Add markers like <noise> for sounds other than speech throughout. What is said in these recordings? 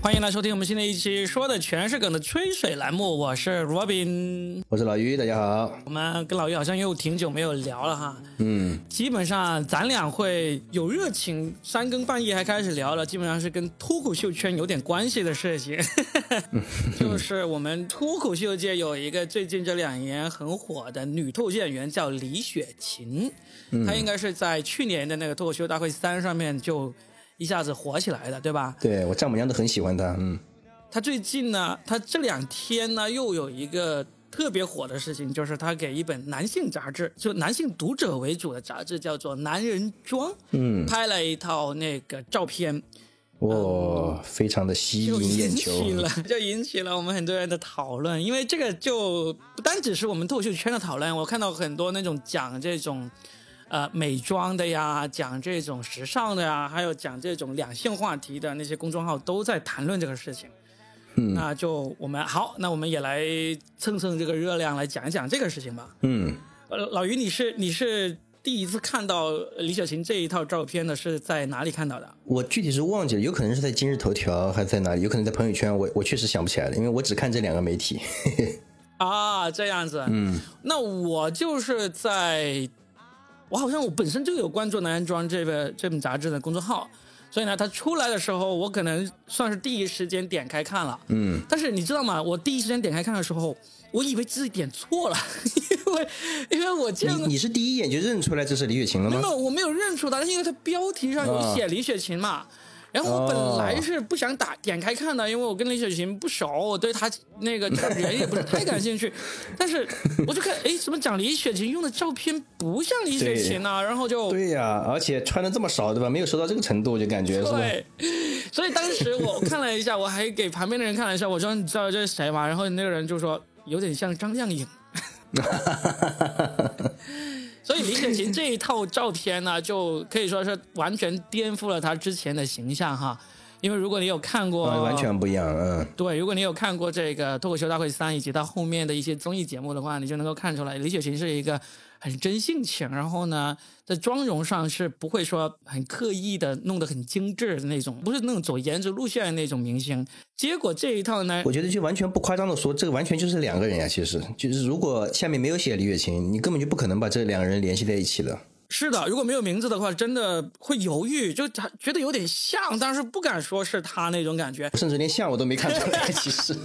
欢迎来收听我们新的一期说的全是梗的吹水栏目，我是 Robin，我是老于，大家好。我们跟老于好像又挺久没有聊了哈，嗯，基本上咱俩会有热情，三更半夜还开始聊了，基本上是跟脱口秀圈有点关系的事情，<laughs> 就是我们脱口秀界有一个最近这两年很火的女脱口秀演员叫李雪琴，她应该是在去年的那个脱口秀大会三上面就一下子火起来的，对吧？对我丈母娘都很喜欢他，嗯，他最近呢，他这两天呢又有一个特别火的事情，就是他给一本男性杂志，就男性读者为主的杂志，叫做《男人装》，嗯，拍了一套那个照片，哇，非常的吸引引眼球。起了 <laughs> 就引起了我们很多人的讨论，因为这个就不单只是我们脱口秀圈的讨论，我看到很多那种讲这种。呃，美妆的呀，讲这种时尚的呀，还有讲这种两性话题的那些公众号都在谈论这个事情。嗯那就我们好，那我们也来蹭蹭这个热量，来讲一讲这个事情吧。嗯，呃，老于，你是你是第一次看到李雪琴这一套照片的，是在哪里看到的？我具体是忘记了，有可能是在今日头条，还是在哪里？有可能在朋友圈，我我确实想不起来了，因为我只看这两个媒体。<laughs> 啊，这样子。嗯，那我就是在，我好像我本身就有关注《男人装》这个这本杂志的公众号，所以呢，它出来的时候，我可能算是第一时间点开看了。嗯，但是你知道吗？我第一时间点开看的时候，我以为自己点错了，<laughs> 因为因为我见过。你你是第一眼就认出来这是李雪琴了吗？没有，我没有认出他，因为她标题上有写李雪琴嘛。然后我本来是不想打点开看的，因为我跟李雪琴不熟，我对她那个这个人也不是太感兴趣。但是我就看，哎，怎么讲李雪琴用的照片不像李雪琴呢、然后就对呀、而且穿的这么少，对吧？没有熟到这个程度，就感觉是吧？对，所以当时我看了一下，我还给旁边的人看了一下，我说你知道这是谁吗？然后那个人就说有点像张靓颖。<laughs> 所以李雪琴这一套照片呢，就可以说是完全颠覆了她之前的形象哈。因为如果你有看过，啊完全不一样，嗯，对，如果你有看过这个《脱口秀大会三》以及它后面的一些综艺节目的话，你就能够看出来，李雪琴是一个很真性情，然后呢，在妆容上是不会说很刻意的弄得很精致的那种，不是那种走颜值路线的那种明星。结果这一套呢，我觉得就完全不夸张的说，这个完全就是两个人呀。其实就是如果下面没有写李雪琴，你根本就不可能把这两个人联系在一起的。是的，如果没有名字的话，真的会犹豫，就他觉得有点像，但是不敢说是他那种感觉。甚至连像我都没看出来，<laughs> 其实。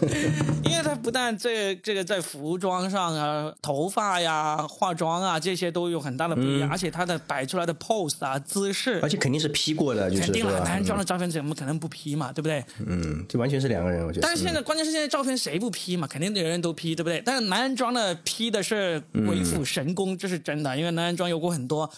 因为他不但这这个在服装上啊、头发呀、化妆啊这些都有很大的不一样，而且他的摆出来的 pose 啊、姿势而，且肯定是 P 过的，就是肯定了，男人装的照片怎么可能不 P 嘛，对不对？嗯，这完全是两个人，我觉得。但是现在关键是现在照片谁不 P 嘛？肯定人人都 P，对不对？但是男人装的 P 的是鬼斧神工，这是真的，因为男人装有过很多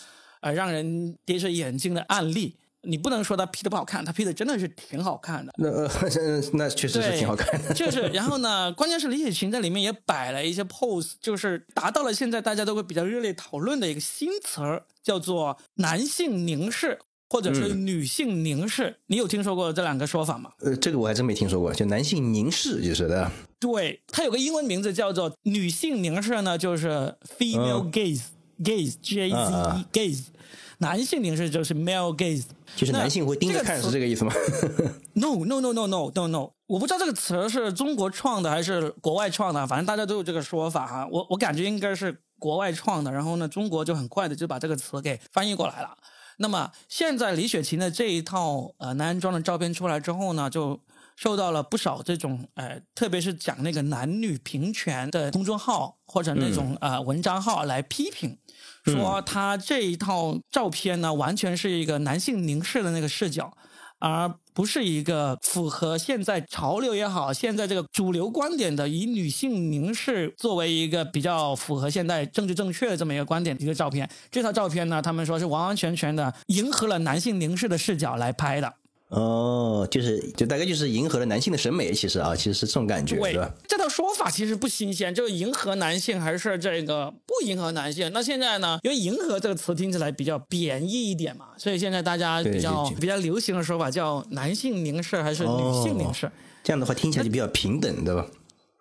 呃让人跌着眼镜的案例。你不能说他 P 的不好看，他 P 的真的是挺好看的。那呃，<laughs> 那确实是挺好看的。就是，<laughs> 然后呢，关键是李雪琴在里面也摆了一些 pose，就是达到了现在大家都会比较热烈讨论的一个新词儿，叫做男性凝视或者是女性凝视。你有听说过这两个说法吗？呃，这个我还真没听说过，就男性凝视就是的。对，它有个英文名字叫做女性凝视呢，就是 female gaze，gaze g a z 嗯 e 嗯 gaze，男性凝视就是 male gaze。就是男性会盯着看，是这个意思吗？No <laughs> no no no no no no，我不知道这个词是中国创的还是国外创的，反正大家都有这个说法哈。我我感觉应该是国外创的，然后呢，中国就很快的就把这个词给翻译过来了。那么现在李雪琴的这一套呃男装的照片出来之后呢，就受到了不少这种呃，特别是讲那个男女平权的公众号或者那种、呃文章号来批评。说他这一套照片呢，完全是一个男性凝视的那个视角，而不是一个符合现在潮流也好，现在这个主流观点的以女性凝视作为一个比较符合现在政治正确的这么一个观点的一个照片。这套照片呢，他们说是完完全全的迎合了男性凝视的视角来拍的。哦，就是就大概就是迎合了男性的审美，其实啊，其实是这种感觉，对是吧？，这套说法其实不新鲜，就是迎合男性还是这个不迎合男性。那现在呢，因为迎合这个词听起来比较贬义一点嘛，所以现在大家比较比较流行的说法叫男性凝视还是女性凝视。这样的话听起来就比较平等，对吧？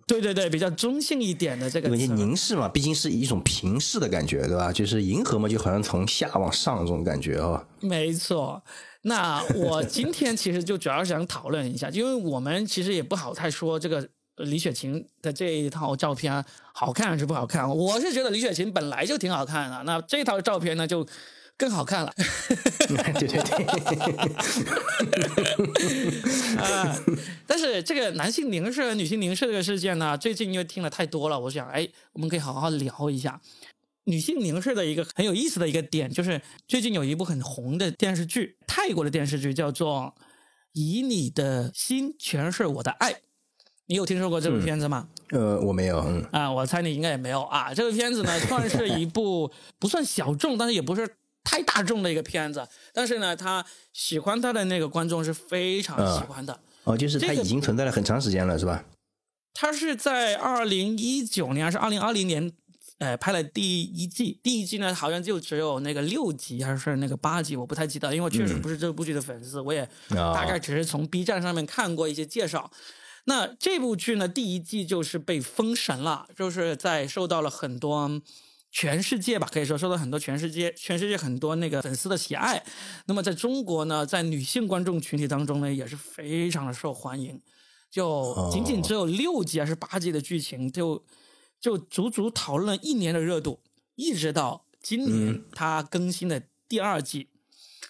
对对对，比较中性一点的这个因为词。凝视嘛，毕竟是一种平视的感觉，对吧？就是银河嘛，就好像从下往上这种感觉哦。没错，那我今天其实就主要是想讨论一下，因为我们其实也不好太说这个李雪琴的这一套照片好看还是不好看。我是觉得李雪琴本来就挺好看的，那这套照片呢就更好看了。对 <laughs> 对对，<laughs> 啊，但是这个男性凝视和女性凝视这个事件呢，最近因为听了太多了，我想，哎，我们可以好好聊一下女性凝视的一个很有意思的一个点，就是最近有一部很红的电视剧，泰国的电视剧叫做《以你的心诠释我的爱》，你有听说过这部片子吗？<laughs> 呃，我没有，嗯啊，我猜你应该也没有啊。这个片子呢，算是一部不算小众，但是也不是太大众的一个片子。但是呢，他喜欢他的那个观众是非常喜欢的。哦，就是他已经存在了很长时间了，是吧？他是在二零一九年还是二零二零年，呃，拍了第一季。第一季呢，好像就只有那个六集还是那个八集，我不太记得，因为我确实不是这部剧的粉丝，我也啊大概只是从 B 站上面看过一些介绍。那这部剧呢，第一季就是被封神了，就是在受到了很多全世界吧，可以说受到很多全世界全世界很多那个粉丝的喜爱。那么在中国呢，在女性观众群体当中呢，也是非常的受欢迎。就仅仅只有六集还是八集的剧情，就就足足讨论了一年的热度，一直到今年它更新的第二季。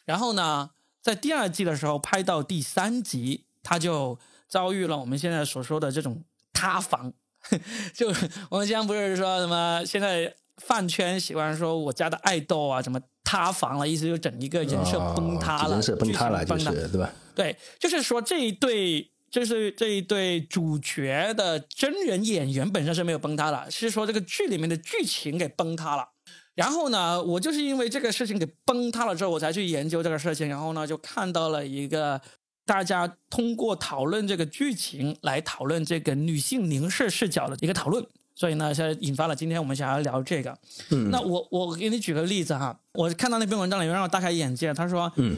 然后呢，在第二季的时候拍到第三集，它就遭遇了我们现在所说的这种塌房。<laughs> 就我们经常不是说什么现在饭圈喜欢说我家的爱豆啊，什么塌房了，意思就整一个人设崩塌了，哦人设崩塌了，崩塌是对吧？对，就是说这一对，就是这一对主角的真人演员本身是没有崩塌的，是说这个剧里面的剧情给崩塌了。然后呢，我就是因为这个事情给崩塌了之后，我才去研究这个事情，然后呢，就看到了一个大家通过讨论这个剧情来讨论这个女性凝视视角的一个讨论。所以呢，现在引发了今天我们想要聊这个。嗯。那我我给你举个例子哈，我看到那篇文章里面让我大开眼界，他说，嗯，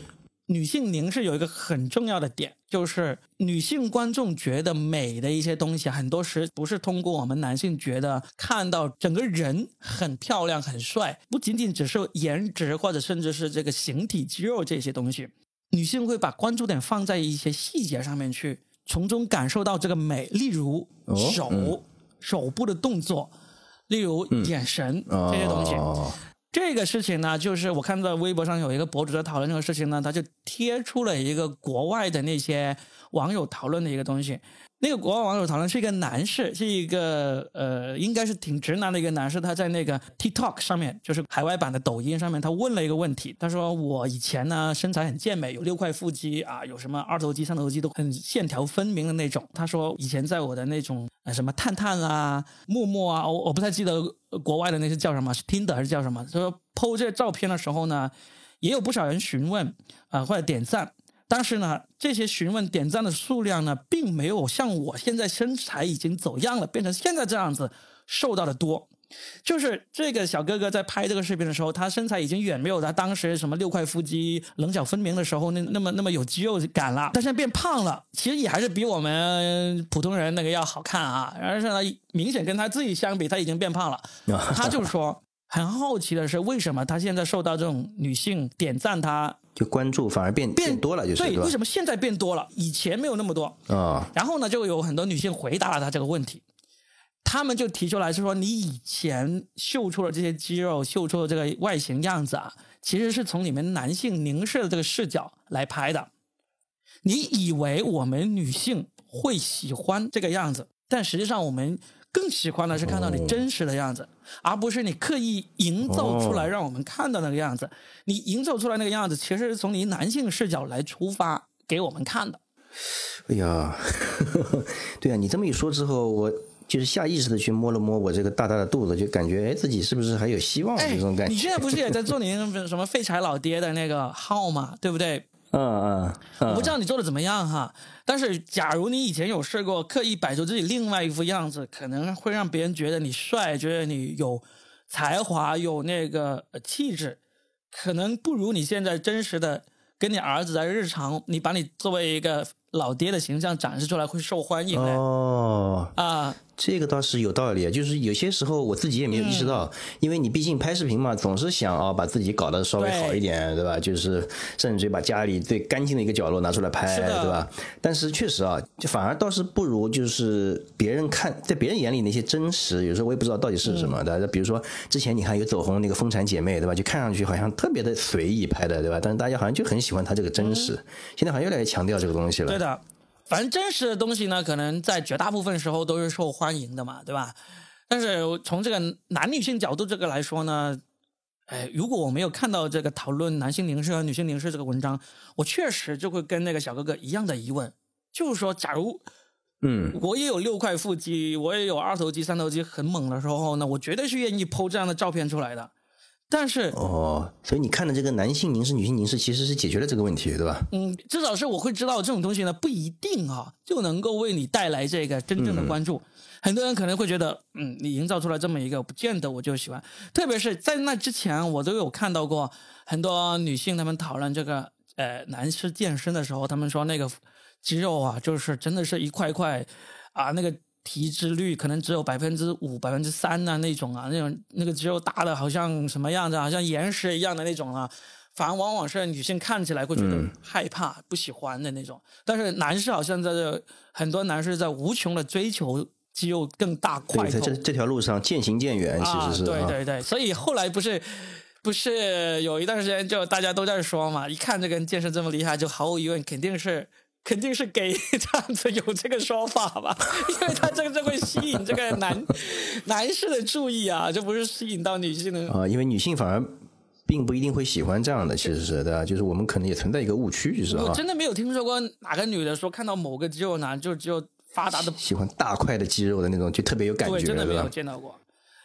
女性凝视有一个很重要的点，就是女性观众觉得美的一些东西，很多时不是通过我们男性觉得看到整个人很漂亮、很帅，不仅仅只是颜值或者甚至是这个形体肌肉这些东西，女性会把关注点放在一些细节上面去，从中感受到这个美，例如哦手、嗯手部的动作，例如眼神、这些东西。哦这个事情呢，就是我看到微博上有一个博主在讨论这个事情呢，他就贴出了一个国外的那些网友讨论的一个东西。那个国外网友讨论是一个男士，是一个呃，应该是挺直男的一个男士，他在那个 TikTok 上面，就是海外版的抖音上面，他问了一个问题，他说我以前呢身材很健美，有六块腹肌啊，有什么二头肌、三头肌都很线条分明的那种。他说以前在我的那种呃什么探探啊、陌陌啊，我我不太记得国外的那些叫什么，是 Tinder 还是叫什么？他说 PO 这个照片的时候呢，也有不少人询问啊、或者点赞。但是呢，这些询问点赞的数量呢，并没有像我现在身材已经走样了，变成现在这样子瘦到的多。就是这个小哥哥在拍这个视频的时候，他身材已经远没有他当时什么六块腹肌、棱角分明的时候那那么那么有肌肉感了。他现在变胖了，其实也还是比我们普通人那个要好看啊。而是呢，明显跟他自己相比，他已经变胖了。<laughs> 他就说，很好奇的是，为什么他现在受到这种女性点赞他就关注反而变变变多了，就是对，为？什么现在变多了？以前没有那么多。啊，然后呢，就有很多女性回答了他这个问题，他们就提出来是说，你以前秀出了这些肌肉，秀出了这个外形样子啊，其实是从你们男性凝视的这个视角来拍的。你以为我们女性会喜欢这个样子，但实际上我们更喜欢的是看到你真实的样子，而不是你刻意营造出来哦让我们看到那个样子。你营造出来那个样子，其实是从你男性视角来出发给我们看的。哎呀，<laughs> 对啊，你这么一说之后，我就是下意识的去摸了摸我这个大大的肚子，就感觉哎，自己是不是还有希望？哎这种感觉。你现在不是也在做你那个什么废柴老爹的那个号吗？对不对？嗯嗯，我不知道你做的怎么样哈，但是假如你以前有试过刻意摆出自己另外一副样子，可能会让别人觉得你帅，觉得你有才华，有那个气质，可能不如你现在真实的跟你儿子在日常，你把你作为一个老爹的形象展示出来会受欢迎？哦，啊，这个倒是有道理，就是有些时候我自己也没有意识嗯到，因为你毕竟拍视频嘛，总是想啊把自己搞得稍微好一点，对吧？就是甚至于把家里最干净的一个角落拿出来拍，对吧？但是确实啊，就反而倒是不如就是别人看在别人眼里那些真实，有时候我也不知道到底是什嗯么的。比如说之前你看有走红那个《风产姐妹》，对吧？就看上去好像特别的随意拍的，对吧？但是大家好像就很喜欢她这个真实，现在好像越来越强调这个东西了。的，反正真实的东西呢，可能在绝大部分时候都是受欢迎的嘛，对吧？但是从这个男女性角度这个来说呢，哎，如果我没有看到这个讨论男性凝视和女性凝视这个文章，我确实就会跟那个小哥哥一样的疑问，就是说，假如嗯，我也有六块腹肌，我也有二头肌、三头肌很猛的时候呢，我绝对是愿意剖这样的照片出来的。但是，哦，所以你看的这个男性凝视、女性凝视，其实是解决了这个问题，对吧？嗯，至少是我会知道这种东西呢，不一定啊就能够为你带来这个真正的关注。很多人可能会觉得，嗯，你营造出来这么一个，不见得我就喜欢。特别是在那之前，我都有看到过很多女性她们讨论这个呃男士健身的时候，她们说那个肌肉啊，就是真的是一块块啊，那个体脂率可能只有百分之五、百分之三呐那种啊，那种那个肌肉大的好像什么样子，好像岩石一样的那种啊。反而往往是女性看起来会觉得害怕、不喜欢的那种，但是男士好像在这很多男士在无穷的追求肌肉更大块对，在这这条路上渐行渐远，其实是、啊、对对对，所以后来不是不是有一段时间就大家都在说嘛，一看这个人健身这么厉害，就毫无疑问肯定是。肯定是给 <laughs> 这样子有这个说法吧，<laughs> 因为他这个就会吸引这个男男士的注意啊，就不是吸引到女性的啊、因为女性反而并不一定会喜欢这样的，其实是对吧？就是我们可能也存在一个误区，就是啊，我真的没有听说过哪个女的说看到某个肌肉男就只有发达的，喜欢大块的肌肉的那种，就特别有感对，觉，真的没有？见到过。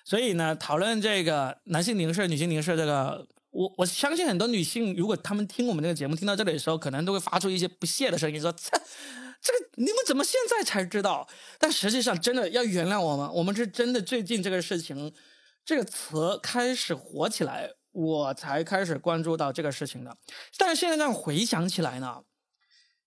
所以呢，讨论这个男性凝视、女性凝视这个，我我相信很多女性，如果她们听我们这个节目听到这里的时候，可能都会发出一些不屑的声音，说：“这这个你们怎么现在才知道？”但实际上，真的要原谅我们，我们是真的最近这个事情，这个词开始火起来，我才开始关注到这个事情的。但是现在这样回想起来呢，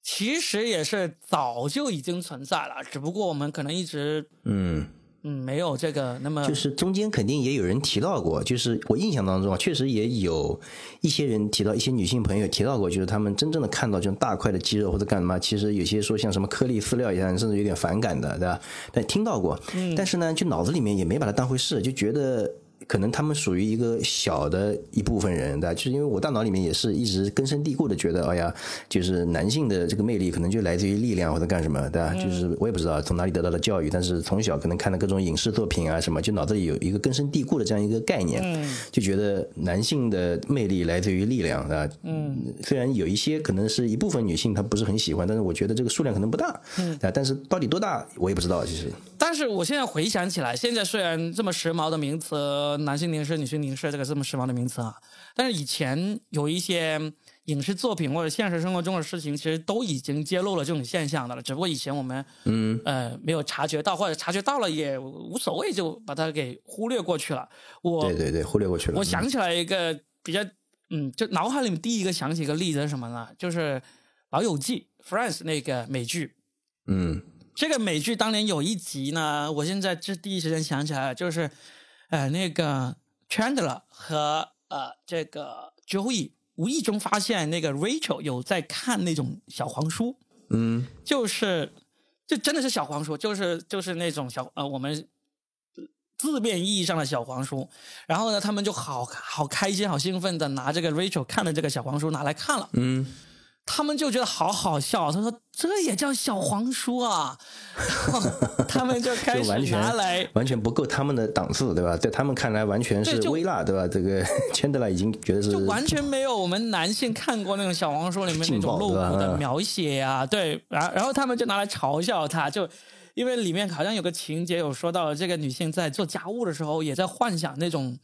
其实也是早就已经存在了，只不过我们可能一直嗯，嗯没有这个那么就是中间肯定也有人提到过，就是我印象当中啊，确实也有一些人提到，一些女性朋友提到过，就是他们真正的看到这种大块的肌肉或者干嘛，其实有些说像什么颗粒饲料一样，甚至有点反感的，对吧？但听到过，但是呢，就脑子里面也没把它当回事，就觉得。可能他们属于一个小的一部分人，对吧？就是因为我大脑里面也是一直根深蒂固的觉得，哎呀，就是男性的这个魅力可能就来自于力量或者干什么，对吧？就是我也不知道从哪里得到的教育，但是从小可能看的各种影视作品啊什么，就脑子里有一个根深蒂固的这样一个概念，就觉得男性的魅力来自于力量，对吧？嗯，虽然有一些可能是一部分女性她不是很喜欢，但是我觉得这个数量可能不大，嗯，但是到底多大我也不知道，其实。但是我现在回想起来，现在虽然这么时髦的名词，男性凝视、女性凝视这个这么时髦的名词啊，但是以前有一些影视作品或者现实生活中的事情，其实都已经揭露了这种现象的了。只不过以前我们嗯呃没有察觉到，或者察觉到了也无所谓，就把它给忽略过去了。我对对对，忽略过去了。我想起来一个比较嗯，就脑海里面第一个想起一个例子是什么呢？就是《老友记》（Friends） 那个美剧。嗯这个美剧当年有一集呢，我现在这第一时间想起来了，就是，呃，那个 Chandler 和呃这个 Joey 无意中发现那个 Rachel 有在看那种小黄书，嗯就是这真的是小黄书，就是就是那种小呃我们字面意义上的小黄书。然后呢，他们就好好开心、好兴奋的拿这个 Rachel 看的这个小黄书拿来看了。嗯，他们就觉得好好笑，他说这也叫小黄书啊，<laughs> 他们就开始拿来。完全不够他们的档次，对吧？在他们看来，完全是微辣，对吧？这个 <laughs> 圈德拉已经觉得是就完全没有我们男性看过那种小黄书里面那种露骨的描写啊，对，然然后他们就拿来嘲笑他，就因为里面好像有个情节有说到，这个女性在做家务的时候也在幻想那种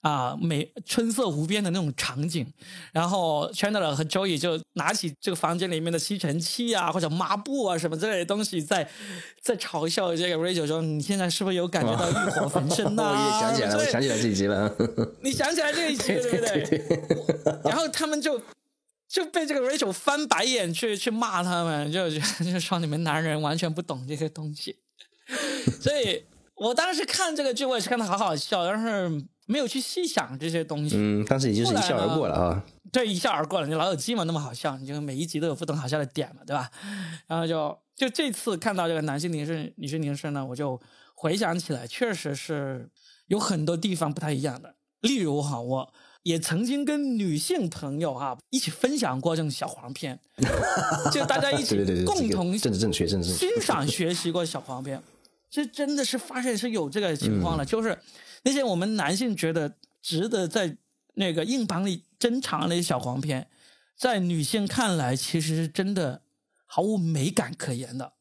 啊美春色无边的那种场景，然后 Chandler 和 Joey 就拿起这个房间里面的吸尘器啊或者抹布啊什么之类的东西，在在嘲笑这个 Rachel 说你现在是不是有感觉到欲火焚身 <laughs> 呐、我也想起来了，我想起来这一集了。<laughs> 你想起来这一集对不对？然后他们就就被这个 Rachel 翻白眼去去骂他们，就就说你们男人完全不懂这些东西。<laughs> 所以我当时看这个剧，我也是看的好好笑，但是没有去细想这些东西。嗯，当时也就是一笑而过了啊。对，一笑而过了。你老友记嘛，那么好笑，你就每一集都有不同好笑的点嘛，对吧？<laughs> 然后就就这次看到这个男性凝视、女性凝视呢，我就回想起来，确实是有很多地方不太一样的。例如哈，我也曾经跟女性朋友哈一起分享过这种小黄片，<laughs> 就大家一起共同政治正确、政治欣赏、学习过小黄片。这真的是发现是有这个情况了，就是那些我们男性觉得值得在那个硬盘里珍藏的那些小黄片，在女性看来其实是真的毫无美感可言的。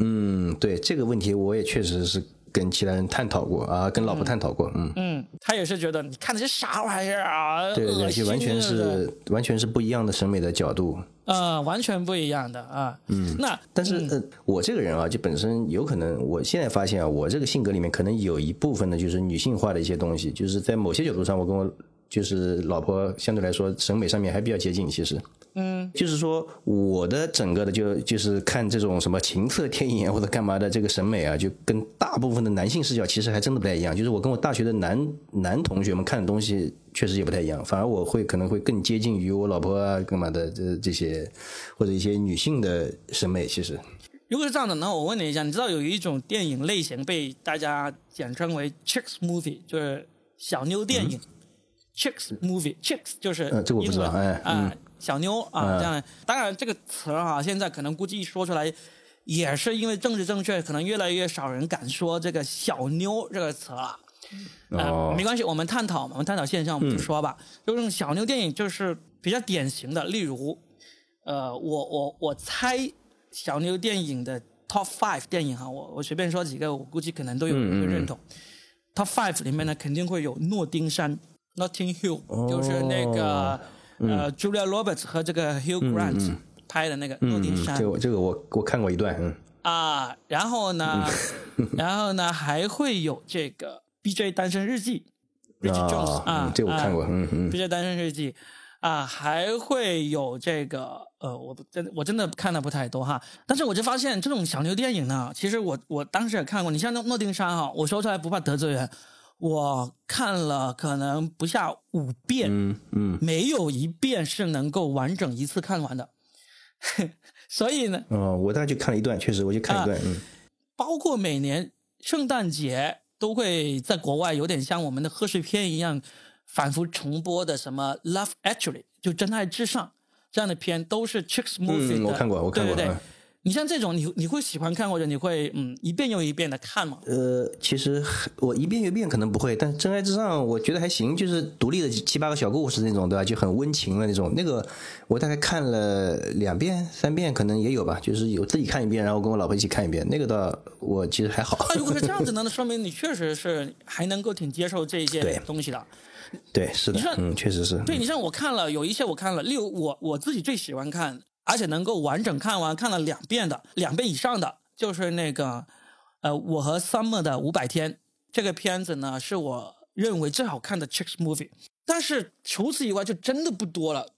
嗯，对这个问题我也确实是。跟其他人探讨过啊，跟老婆探讨过，嗯。嗯，他也是觉得你看那些啥玩意儿啊，对对，就完全是完全是不一样的审美的角度，呃，完全不一样的啊，嗯，那但是呃，我这个人啊，就本身有可能，我现在发现啊，我这个性格里面可能有一部分呢，就是女性化的一些东西，就是在某些角度上，我跟我就是老婆相对来说审美上面还比较接近，其实。嗯，就是说，我的整个的就就是看这种什么情色电影啊或者干嘛的这个审美啊，就跟大部分的男性视角其实还真的不太一样。就是我跟我大学的男男同学们看的东西确实也不太一样，反而我会可能会更接近于我老婆啊干嘛的这这些或者一些女性的审美。其实，如果是这样的，那我问你一下，你知道有一种电影类型被大家简称为 chicks movie，就是小妞电影。Chicks movie，chicks 就是这我不知道，哎啊。小妞啊，这样当然这个词啊，现在可能估计一说出来，也是因为政治正确，可能越来越少人敢说这个小妞这个词了。哦，没关系，我们探讨嘛，我们探讨现象，我们就说吧。就这种小妞电影就是比较典型的，例如，呃，我我我猜小妞电影的 top five 电影哈，我我随便说几个，我估计可能都有人会认同。top five 里面呢，肯定会有诺丁山 （Notting Hill），就是那个。呃，Julia Roberts 和这个 Hugh Grant 拍的那个《诺丁山》，这个这个我我看过一段，嗯。啊，然后呢，<laughs> 然后呢还会有这个 BJ 单身日记，Bridget Jones 啊，这我看过，嗯嗯，BJ 单身日记啊，还会有这个呃，我真我真的看的不太多哈，但是我就发现这种小牛电影呢，其实我我当时也看过，你像诺诺丁山哈，我说出来不怕得罪人。我看了可能不下五遍，嗯嗯，没有一遍是能够完整一次看完的，<laughs> 所以呢，哦，我大概就看了一段，确实我就看一段，嗯，包括每年圣诞节都会在国外有点像我们的贺岁片一样反复重播的什么《Love Actually》就真爱至上这样的片，都是 Chicks Movie 的，我看过，我看过，对对对。你像这种，你你会喜欢看，或者你会嗯一遍又一遍的看吗？呃，其实我一遍又一遍可能不会，但《真爱至上》我觉得还行，就是独立的七八个小故事那种，对吧？就很温情的那种。那个我大概看了两遍、三遍，可能也有吧。就是有自己看一遍，然后跟我老婆一起看一遍。那个倒我其实还好。那如果是这样子呢？<laughs> 那说明你确实是还能够挺接受这一些东西的。对，是的。嗯，确实是。对你像我看了有一些我看了，例如我我自己最喜欢看。而且能够完整看完，看了两遍的，两遍以上的，就是那个，呃，我和 Summer 的五百天这个片子呢，是我认为最好看的 Chicks movie。但是除此以外，就真的不多了。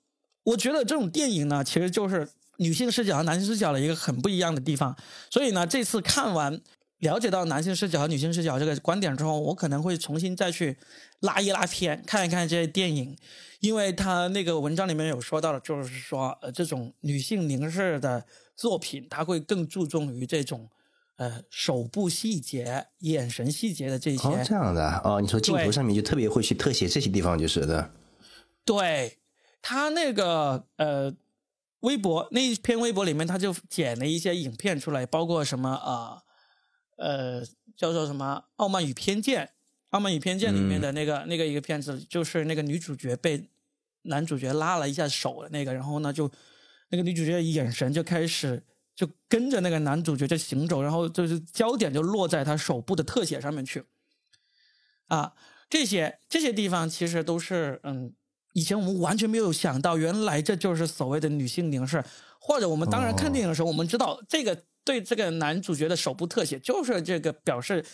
我觉得这种电影呢，其实就是女性视角和男性视角的一个很不一样的地方。所以呢，这次看完。了解到男性视角和女性视角这个观点之后，我可能会重新再去拉一拉片，看一看这些电影，因为他那个文章里面有说到的，就是说，呃，这种女性凝视的作品，他会更注重于这种，呃，手部细节、眼神细节的这些。哦，这样的哦，你说镜头上面就特别会去特写这些地方，就是的。对他那个呃，微博那一篇微博里面，他就剪了一些影片出来，包括什么啊。呃，叫做什么《傲慢与偏见》？《傲慢与偏见》里面的那个那个一个片子，就是那个女主角被男主角拉了一下手的那个，然后呢，就那个女主角的眼神就开始就跟着那个男主角在行走，然后就是焦点就落在他手部的特写上面去。啊，这些这些地方其实都是嗯，以前我们完全没有想到，原来这就是所谓的女性凝视，或者我们当然看电影的时候，我们知道这个。对这个男主角的手部特写，就是这个表示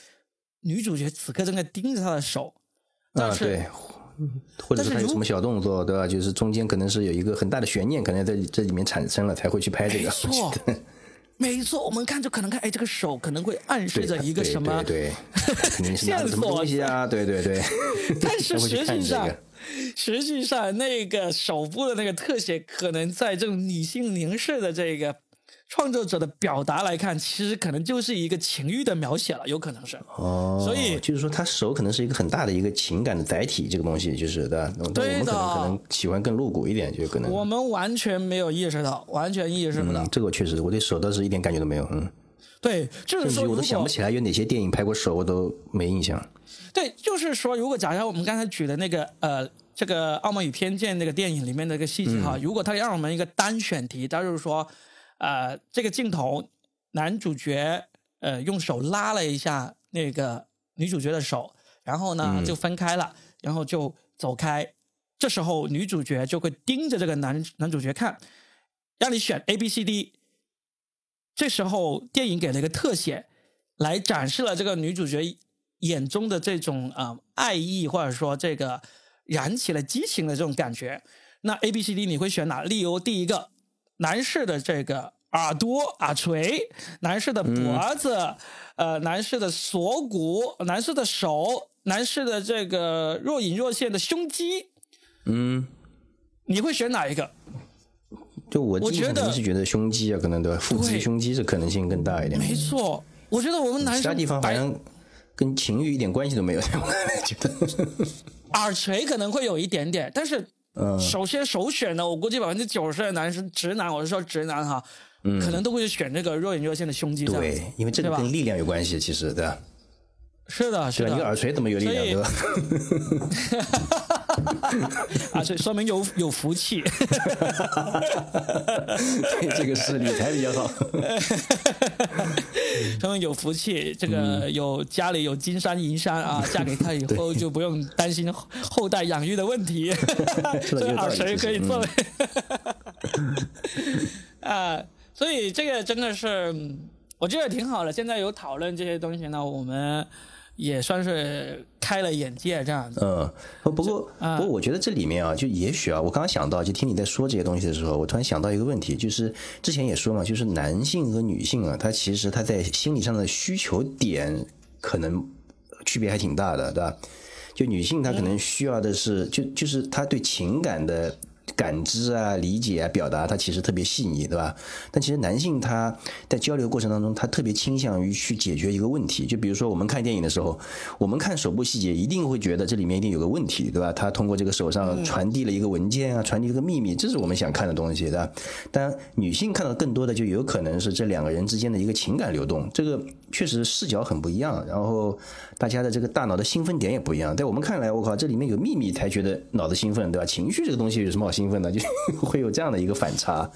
女主角此刻正在盯着他的手。啊，对，或者是他有什么小动作，对吧？就是中间可能是有一个很大的悬念，可能在这里面产生了，才会去拍这个。没错，没错，我们看就可能看，哎，这个手可能会暗示着一个什么，对对对，<laughs> 肯定是拿着什么东西啊？对对对。<laughs> 但是实际上实际上那个手部的那个特写，可能在这种女性凝视的这个创作者的表达来看，其实可能就是一个情欲的描写了，有可能是。哦，所以就是说，他手可能是一个很大的一个情感的载体，这个东西就是对吧？对我们可能可能喜欢更露骨一点，就可能。我们完全没有意识到，完全意识不到。嗯，这个我确实，我对手倒是一点感觉都没有。嗯，对，就是说，我都想不起来有哪些电影拍过手，我都没印象。对，就是说，如果假设我们刚才举的那个呃，这个《傲慢与偏见》那个电影里面的一个细节哈，如果他让我们一个单选题，他就是说，呃，这个镜头男主角呃用手拉了一下那个女主角的手，然后呢就分开了，然后就走开。这时候女主角就会盯着这个男男主角看，让你选 A、B、C、D。这时候电影给了一个特写，来展示了这个女主角眼中的这种呃爱意，或者说这个燃起了激情的这种感觉。那 A、B、C、D 你会选哪？例如第一个，男士的这个耳朵耳垂，男士的脖子，呃，男士的锁骨，男士的手，男士的这个若隐若现的胸肌，嗯，你会选哪一个？就我我觉得是觉得胸肌啊，可能对吧？腹肌、胸肌这可能性更大一点。没错，我觉得我们男生其他地方好白像跟情欲一点关系都没有，我觉得。<laughs> 耳垂可能会有一点点，但是嗯。首先首选的，我估计百分之九十的男生直男，我是说直男哈，可能都会选这个若隐若现的胸肌对，因为这个跟力量有关系，其实对吧？是的，是？的，你个耳垂怎么有力量，所以对吧？<laughs> 啊，这说明有有福气。对 <laughs> 这个是理财比较好。<laughs> 说明有福气，这个嗯有家里有金山银山啊，嫁给他以后就不用担心后后代养育的问题，说得所以耳垂可以作为嗯啊，所以这个真的是嗯我觉得挺好的。现在有讨论这些东西呢，我们也算是开了眼界，这样子。嗯，不不过啊不过，我觉得这里面啊，就也许啊，我刚刚想到，就听你在说这些东西的时候，我突然想到一个问题，就是之前也说嘛，就是男性和女性啊，他其实他在心理上的需求点可能区别还挺大的，对吧？就女性她可能需要的是，就就是她对情感的。感知啊、理解啊、表达，它其实特别细腻，对吧？但其实男性他在交流过程当中，他特别倾向于去解决一个问题。就比如说我们看电影的时候，我们看手部细节，一定会觉得这里面一定有个问题，对吧？他通过这个手上传递了一个文件啊，传递了个秘密，这是我们想看的东西，对吧？但女性看到更多的就有可能是这两个人之间的一个情感流动，这个确实视角很不一样，然后大家的这个大脑的兴奋点也不一样。在我们看来，我靠，这里面有秘密才觉得脑子兴奋，对吧？情绪这个东西有什么兴奋的？<laughs> 就会有这样的一个反差。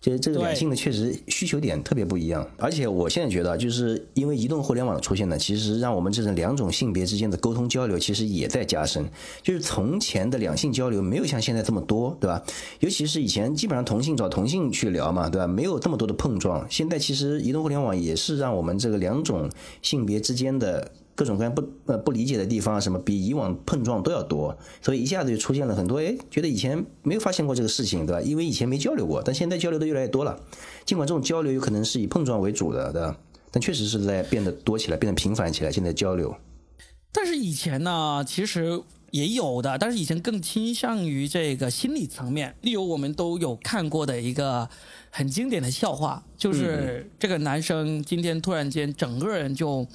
就是这个两性的确实需求点特别不一样，而且我现在觉得啊，就是因为移动互联网的出现呢，其实让我们这种两种性别之间的沟通交流其实也在加深。就是从前的两性交流没有像现在这么多，对吧？尤其是以前基本上同性找同性去聊嘛，对吧？没有这么多的碰撞。现在其实移动互联网也是让我们这个两种性别之间的各种各样不呃不理解的地方啊，什么比以往碰撞都要多，所以一下子就出现了很多哎，觉得以前没有发现过这个事情，对吧？因为以前没交流过，但现在交流的越来越多了。尽管这种交流有可能是以碰撞为主的，对吧？但确实是在变得多起来，变得频繁起来。现在交流，但是以前呢，其实也有的，但是以前更倾向于这个心理层面。例如我们都有看过的一个很经典的笑话，就是这个男生今天突然间整个人就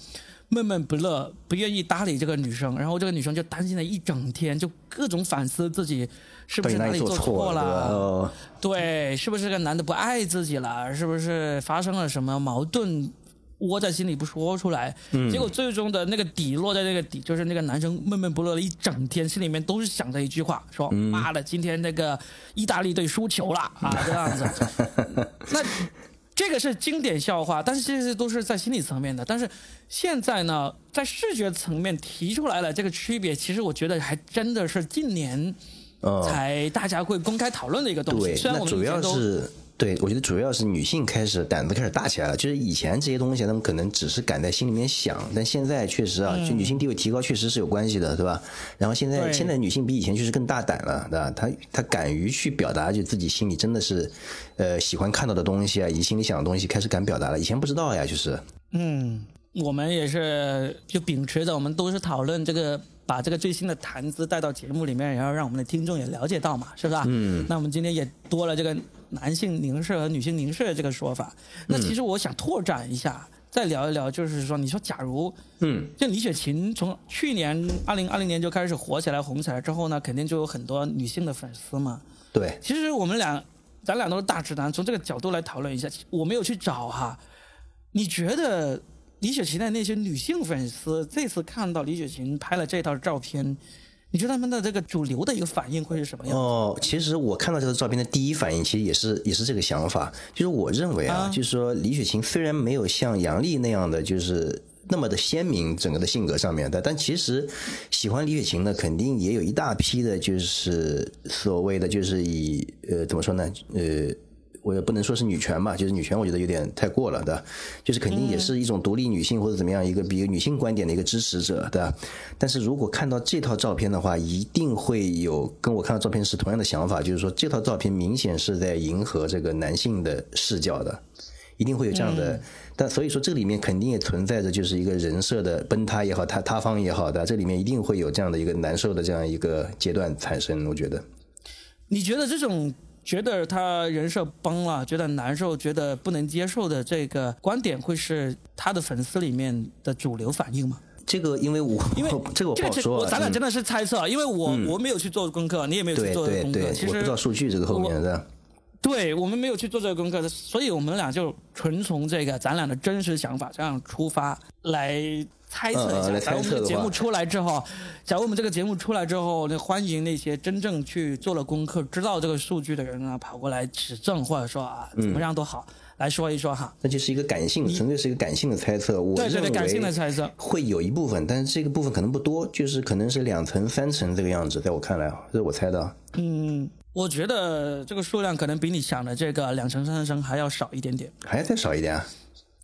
闷闷不乐，不愿意搭理这个女生，然后这个女生就担心了一整天，就各种反思自己是不是哪里做错了，对，是不是这个男的不爱自己了？是不是发生了什么矛盾，窝在心里不说出来？结果最终的那个底落在那个底，就是那个男生闷闷不乐了一整天，心里面都是想着一句话，说：“妈的，今天那个意大利队输球了啊！”这样子。<laughs> 那这个是经典笑话，但是这些都是在心理层面的。但是现在呢，在视觉层面提出来了这个区别，其实我觉得还真的是近年哦，才大家会公开讨论的一个东西。对，虽然我们那主以前都要是对，我觉得主要是女性开始胆子开始大起来了。就是以前这些东西，她们可能只是敢在心里面想，但现在确实啊，就女性地位提高确实是有关系的，对吧？然后现在现在女性比以前确实更大胆了，对吧？她她敢于去表达，就自己心里真的是呃喜欢看到的东西啊，以及心里想的东西开始敢表达了。以前不知道呀，就是嗯，我们也是就秉持着我们都是讨论这个。把这个最新的谈资带到节目里面，然后让我们的听众也了解到嘛，是不是？嗯。那我们今天也多了这个男性凝视和女性凝视的这个说法。那其实我想拓展一下，再聊一聊，就是说，你说假如，嗯，像李雪琴从去年二零二零年就开始火起来、红起来之后呢，肯定就有很多女性的粉丝嘛。对。其实我们俩，咱俩都是大直男，从这个角度来讨论一下，我没有去找哈，你觉得？李雪琴的那些女性粉丝这次看到李雪琴拍了这套照片，你觉得他们的这个主流的一个反应会是什么样？哦，其实我看到这个照片的第一反应，其实也是也是这个想法，就是我认为啊，就是说李雪琴虽然没有像杨丽那样的就是那么的鲜明，整个的性格上面的，但其实喜欢李雪琴的肯定也有一大批的，就是所谓的就是以呃怎么说呢呃。我也不能说是女权吧，就是女权，我觉得有点太过了，对吧？就是肯定也是一种独立女性或者怎么样一个比女性观点的一个支持者，对吧？但是如果看到这套照片的话，一定会有跟我看到照片是同样的想法，就是说这套照片明显是在迎合这个男性的视角的，一定会有这样的。但所以说这里面肯定也存在着就是一个人设的崩塌也好，塌塌方也好的，这里面一定会有这样的一个难受的这样一个阶段产生，我觉得。你觉得这种？觉得他人设崩了，觉得难受，觉得不能接受的这个观点，会是他的粉丝里面的主流反应吗？这个，因为我因为这个我不好说，咱俩真的是猜测，因为我我没有去做功课，你也没有去做功课，其实我不知道数据这个后面的。对我们没有去做这个功课，所以我们俩就纯从这个咱俩的真实想法这样出发来。猜测一下，假如我们的节目出来之后，假如我们这个节目出来之后，那欢迎那些真正去做了功课、知道这个数据的人啊，跑过来指正，或者说啊，怎么样都好，来说一说哈。那就是一个感性，纯粹是一个感性的猜测。我认为感性的猜测会有一部分，但是这个部分可能不多，就是可能是两层、三层这个样子。在我看来啊，这是我猜的。嗯，我觉得这个数量可能比你想的这个两成、三成还要少一点点，还要再少一点啊，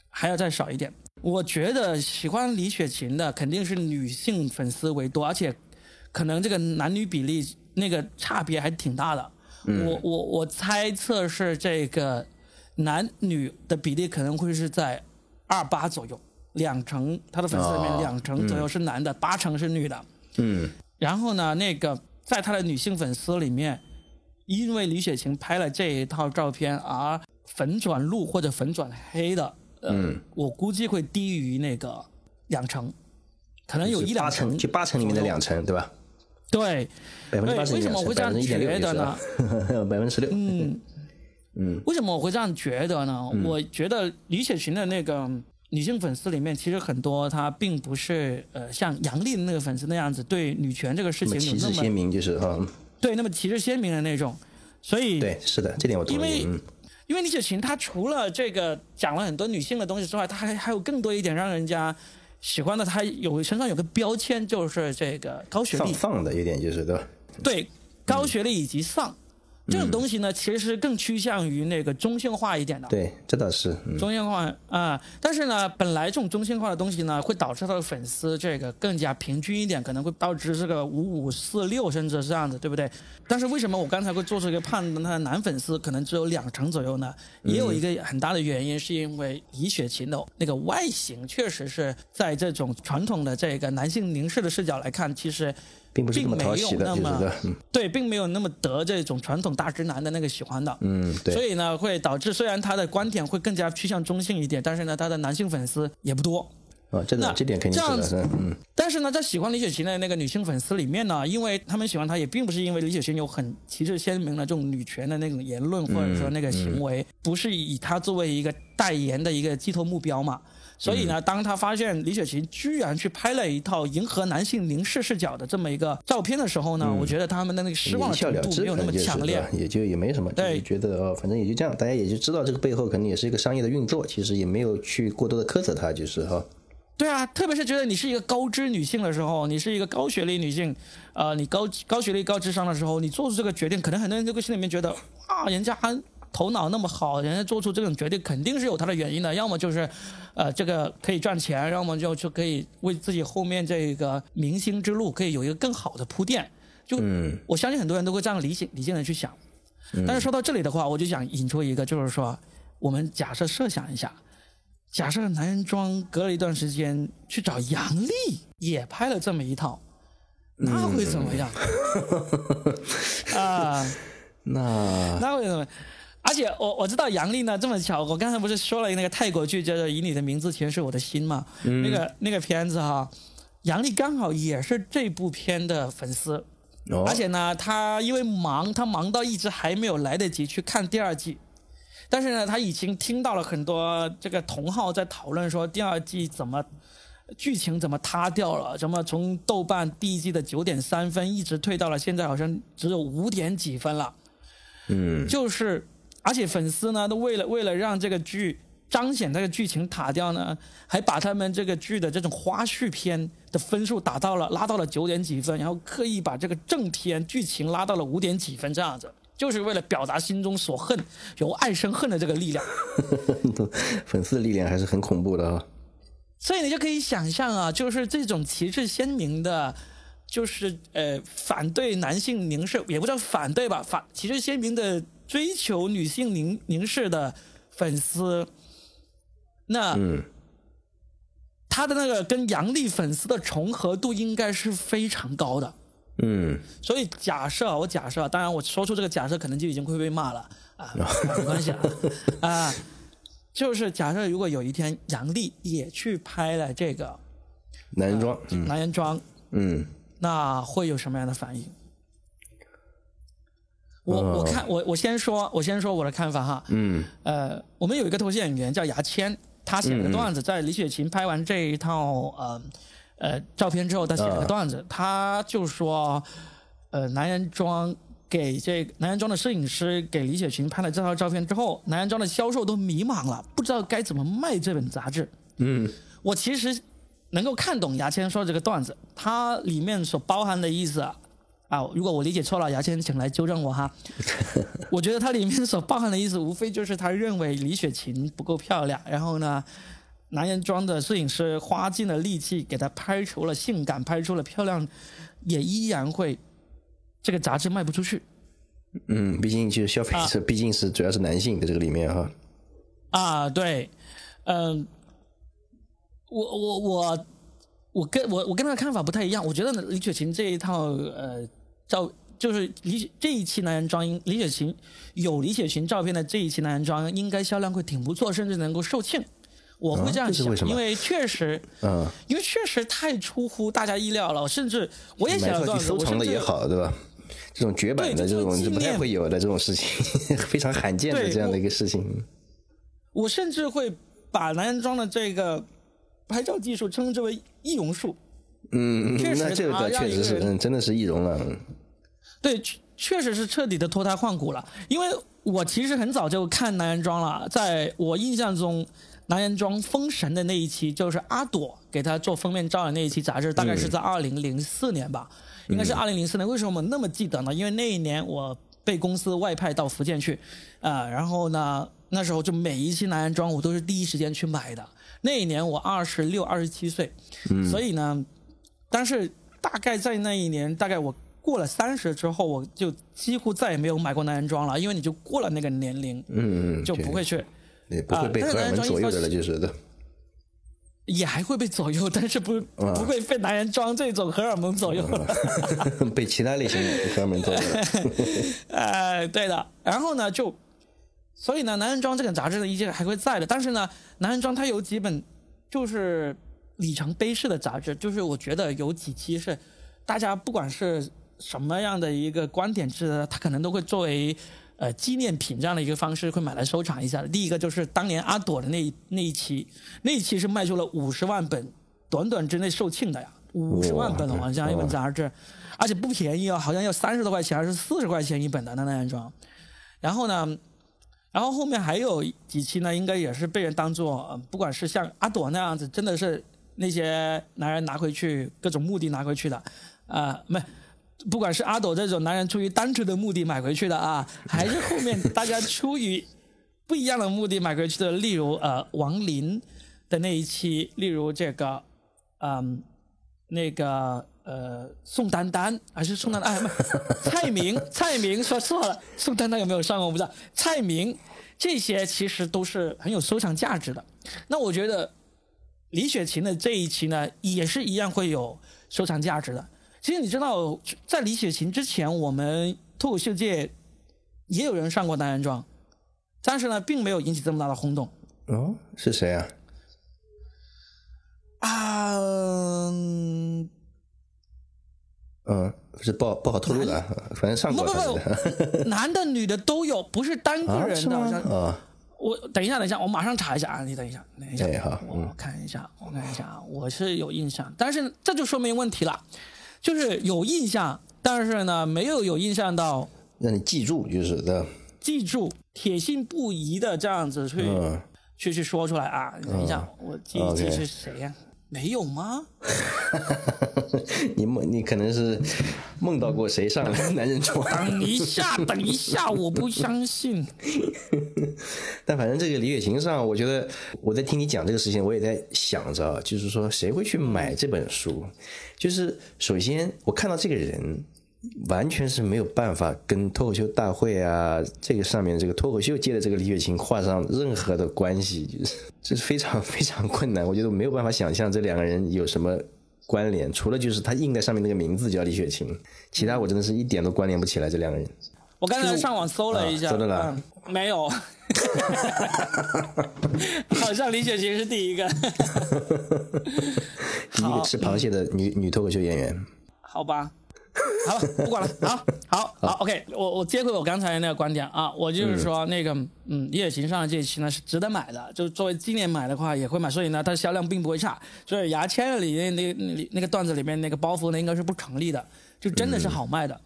还要再少一点。我觉得喜欢李雪琴的肯定是女性粉丝为多，而且可能这个男女比例那个差别还挺大的。我我我猜测是这个男女的比例可能会是在二八左右，两成他的粉丝里面两成左右是男的，八成是女的。嗯。然后呢，那个在他的女性粉丝里面，因为李雪琴拍了这一套照片而粉转绿或者粉转黑的。嗯，我估计会低于那个两成，可能有一两成，就八成里面的两成，对吧？对，百分之八十为什么我会这样觉得呢？<laughs> 百分之十六。嗯 <laughs> 嗯，为什么我会这样觉得呢？我觉得李雪琴的那个女性粉丝里面，其实很多她并不是呃像杨丽的那个粉丝那样子对女权这个事情有那么鲜明，就是哈，对，那么旗帜鲜明的那种，所以对，是的，这点我同意。因为因为李雪琴她除了这个讲了很多女性的东西之外，她还还有更多一点让人家喜欢的。她有身上有个标签，就是这个高学历，丧的一点就是对吧？对，高学历以及丧。这种东西呢，其实更趋向于那个中性化一点的。对，这倒是中性化啊。但是呢，本来这种中性化的东西呢，会导致他的粉丝这个更加平均一点，可能会导致这个五五四六，甚至是这样子，对不对？但是为什么我刚才会做出一个判断，他的男粉丝可能只有两成左右呢？也有一个很大的原因，是因为李雪琴的那个外形，确实是在这种传统的这个男性凝视的视角来看，其实。并不是那么讨喜的，对，并没有那么得这种传统大直男的那个喜欢的，嗯，对，所以呢，会导致虽然他的观点会更加趋向中性一点，但是呢，他的男性粉丝也不多。啊，真的这点肯定是的，嗯。但是呢，在喜欢李雪琴的那个女性粉丝里面呢，因为他们喜欢她，也并不是因为李雪琴有很旗帜鲜明的这种女权的那种言论或者说那个行为，不是以她作为一个代言的一个寄托目标嘛。所以呢，当他发现李雪琴居然去拍了一套迎合男性凝视视角的这么一个照片的时候呢，我觉得他们的那个失望程度没有那么强烈，也就也没什么，对，觉得哦，反正也就这样，大家也就知道这个背后肯定也是一个商业的运作，其实也没有去过多的苛责他，就是哈。对啊，特别是觉得你是一个高知女性的时候，你是一个高学历女性，呃，你高高学历高智商的时候，你做出这个决定，可能很多人都会心里面觉得啊，人家还头脑那么好，人家做出这种决定，肯定是有他的原因的。要么就是，呃，这个可以赚钱，要么就就可以为自己后面这个明星之路可以有一个更好的铺垫。就我相信很多人都会这样理性理性的去想。但是说到这里的话，我就想引出一个，就是说，我们假设设想一下，假设男人装隔了一段时间去找杨笠也拍了这么一套，那会怎么样？<laughs> 啊，那那会怎么？而且我我知道杨丽呢这么巧，我刚才不是说了那个泰国剧叫做《以你的名字诠释我的心》嘛？那个那个片子哈，杨丽刚好也是这部片的粉丝。而且呢，他因为忙，他忙到一直还没有来得及去看第二季。但是呢，他已经听到了很多这个同号在讨论说第二季怎么剧情怎么塌掉了，怎么从豆瓣第一季的九点三分一直退到了现在好像只有五点几分了。嗯，就是而且粉丝呢都为了为了让这个剧。彰显这个剧情塔掉呢，还把他们这个剧的这种花絮片的分数打到了拉到了九点几分，然后刻意把这个正片剧情拉到了五点几分，这样子就是为了表达心中所恨，由爱生恨的这个力量。<laughs> 粉丝的力量还是很恐怖的啊！所以你就可以想象啊，就是这种旗帜鲜明的，就是呃反对男性凝视，也不叫反对吧，反旗帜鲜明的追求女性凝凝视的粉丝。那，他的那个跟杨笠粉丝的重合度应该是非常高的。嗯，所以假设我假设，当然我说出这个假设可能就已经会被骂了啊，<laughs> 没关系啊，啊，就是假设如果有一天杨笠也去拍了这个男人装，男人装，嗯，那会有什么样的反应？我我看我我先说我先说我的看法哈，嗯，呃，我们有一个脱线演员叫牙签。他写了个段子，在李雪琴拍完这一套呃呃照片之后，他写了个段子，他就说，呃，男人装给这个男人装的摄影师给李雪琴拍了这套照片之后，男人装的销售都迷茫了，不知道该怎么卖这本杂志。嗯，我其实能够看懂牙签说这个段子，它里面所包含的意思。啊，如果我理解错了，牙签请来纠正我哈。<laughs> 我觉得它里面所包含的意思，无非就是他认为李雪琴不够漂亮，然后呢，男人装的摄影师花尽了力气给她拍出了性感，拍出了漂亮，也依然会这个杂志卖不出去。嗯，毕竟就是消费者毕竟是主要是男性的这个里面哈。啊，对，嗯，我我我我跟我我跟他的看法不太一样，我觉得李雪琴这一套呃。照就是李这一期男人装，李雪琴有李雪琴照片的这一期男人装，应该销量会挺不错，甚至能够售罄。我会这样想，因为确实，嗯，因为确实太出乎大家意料了，甚至我也想到，收藏的也好，对吧？这种绝版的这种是不太会有的这种事情，<laughs> 非常罕见的这样的一个事情。我甚至会把男人装的这个拍照技术称之为易容术。嗯，那这个确实是，嗯，真的是易容了。对，确确实是彻底的脱胎换骨了。因为我其实很早就看男人装了，在我印象中，男人装封神的那一期，就是阿朵给他做封面照的那一期杂志，大概是在二零零四年吧，应该是二零零四年。为什么那么记得呢？因为那一年我被公司外派到福建去，啊，然后呢，那时候就每一期男人装我都是第一时间去买的。那一年我二十六、二十七岁，所以呢，但是大概在那一年，大概我。过了三十之后，我就几乎再也没有买过男人装了，因为你就过了那个年龄，嗯嗯，就不会去，也不会被荷尔蒙左右的了，就是的，也还会被左右，但是不不会被男人装这种荷尔蒙左右了，<laughs> 被其他类型的荷尔蒙左右。<laughs> 呃，对的。然后呢，就所以呢，男人装这个杂志呢，依旧还会在的。但是呢，男人装它有几本就是里程碑式的杂志，就是我觉得有几期是大家不管是什么样的一个观点是，他可能都会作为呃纪念品这样的一个方式会买来收藏一下。第一个就是当年阿朵的那那一期，那一期是卖出了五十万本，短短之内售罄的呀，五十万本好像一本杂志，而且不便宜哦，好像要三十多块钱还是四十块钱一本的那样装。然后呢，然后后面还有几期呢，应该也是被人当做，不管是像阿朵那样子，真的是那些男人拿回去各种目的拿回去的，啊，没。不管是阿斗这种男人出于单纯的目的买回去的啊，<laughs> 还是后面大家出于不一样的目的买回去的，例如呃王林的那一期，例如这个嗯、那个呃宋丹丹还是宋丹丹，蔡明 <laughs> 蔡明说错了，宋丹丹有没有上过我不知道，蔡明这些其实都是很有收藏价值的。那我觉得李雪琴的这一期呢，也是一样会有收藏价值的。其实你知道，在李雪琴之前，我们脱口秀界也有人上过单人装，但是呢，并没有引起这么大的轰动哦，是谁啊？啊。嗯嗯，是不好不好透露的啊，反正上过不不不，<laughs> 男的女的都有，不是单个啊，人的。我等一下，等一下，我马上查一下啊！你等一下，等一下，我看一下，我看一下啊，我是有印象，但是这就说明问题了，就是有印象，但是呢，没有有印象到让你记住就是的，记住，铁信不移的这样子去、嗯，去去说出来啊！你等一下，我记一记是谁呀、没有吗？<laughs> 你梦你可能是梦到过谁上了男人床，等一下，等一下，我不相信。<laughs> 但反正这个李雪琴上，我觉得我在听你讲这个事情，我也在想着，啊就是说谁会去买这本书？就是首先我看到这个人。完全是没有办法跟脱口秀大会啊这个上面这个脱口秀界的这个李雪琴画上任何的关系，就是这是非常非常困难。我觉得我没有办法想象这两个人有什么关联，除了就是他印在上面那个名字叫李雪琴，其他我真的是一点都关联不起来这两个人。我刚才上网搜了一下，啊搜的了嗯，没有，<laughs> 好像李雪琴是第一个，<laughs> 第一个吃螃蟹的女女脱口秀演员，好吧。好了，不管了，好，<laughs> 好，好，OK，我我接回我刚才那个观点啊，我就是说那个，嗯，李雪琴上的这一期呢是值得买的，就作为今年买的话也会买，所以呢它的销量并不会差，所以牙签里面那那那个段子里面那个包袱呢应该是不成立的，就真的是好卖的。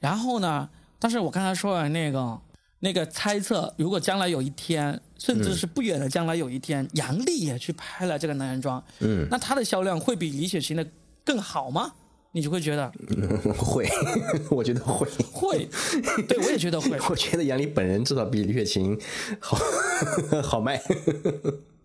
然后呢，但是我刚才说的那个那个猜测，如果将来有一天，甚至是不远的将来有一天，杨笠也去拍了这个男人装，嗯，那他的销量会比李雪琴的更好吗？你就会觉得会，<laughs> 我觉得会。会，对我也觉得会，我觉得杨笠本人至少比李雪琴好 <laughs> 好卖。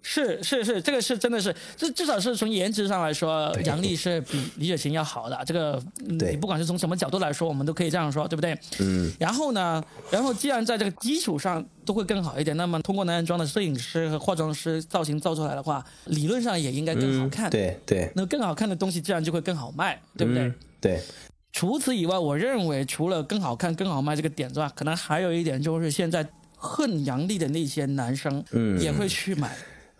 是是是，这个是真的是，至至少是从颜值上来说，杨笠是比李雪琴要好的。这个，你不管是从什么角度来说，我们都可以这样说，对不对？嗯。然后呢，然后既然在这个基础上都会更好一点，那么通过男人装的摄影师和化妆师造型造出来的话，理论上也应该更好看。嗯、对对，那更好看的东西自然就会更好卖，对不对？嗯、对，除此以外，我认为除了更好看、更好卖这个点之外，可能还有一点就是现在恨杨笠的那些男生，嗯也会去买。嗯，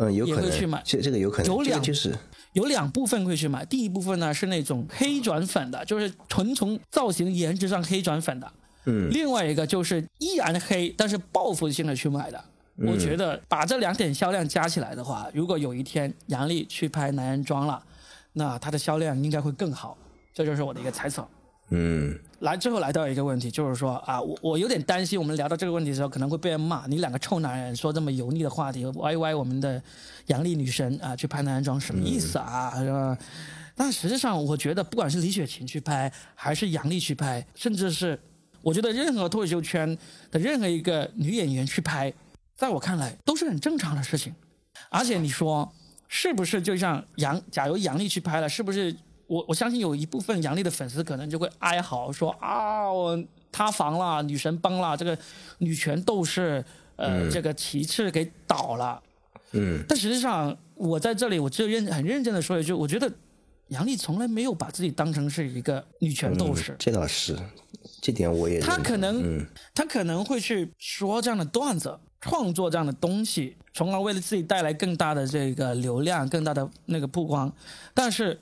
有可能也会去买这这个有可能，有两这个就是有两部分会去买，第一部分呢是那种黑转粉的，就是纯从造型颜值上黑转粉的；嗯另外一个就是依然黑，但是报复性的去买的。我觉得把这两点销量加起来的话，如果有一天杨笠去拍男人装了，那它的销量应该会更好。这就是我的一个猜测。嗯来最后来到一个问题，就是说啊，我我有点担心，我们聊到这个问题的时候，可能会被人骂，你两个臭男人说这么油腻的话题，歪歪我们的杨丽女神啊，去拍男人装什么意思啊？是吧？但实际上，我觉得不管是李雪琴去拍，还是杨丽去拍，甚至是我觉得任何脱口秀圈的任何一个女演员去拍，在我看来都是很正常的事情。而且你说是不是就像杨，假如杨丽去拍了，是不是？我我相信有一部分杨笠的粉丝可能就会哀嚎说啊，我塌房了，女神崩了，这个女权斗士呃、这个旗帜给倒了。嗯但实际上，我在这里我只有认很认真的说一句，我觉得杨笠从来没有把自己当成是一个女权斗士。嗯这倒是，这点我也他可能、嗯他可能会去说这样的段子，创作这样的东西，从而为了自己带来更大的这个流量、更大的那个曝光。但是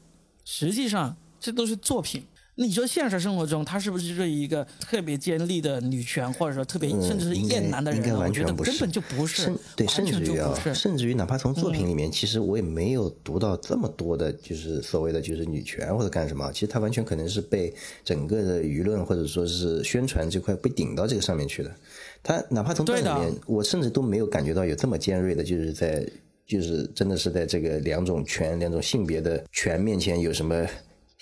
实际上，这都是作品。你说现实生活中，她是不是就是一个特别尖利的女权，或者说特别、嗯甚至是厌男的人呢？应该完我觉得全不是根本就不是，对，甚至于啊。甚至于哪怕从作嗯品里面，其实我也没有读到这么多的，就是所谓的就是女权或者干什么。其实她完全可能是被整个的舆论或者说是宣传这块被顶到这个上面去的。她哪怕从这里面，我甚至都没有感觉到有这么尖锐的，就是在就是真的是在这个两种权、两种性别的权面前有什么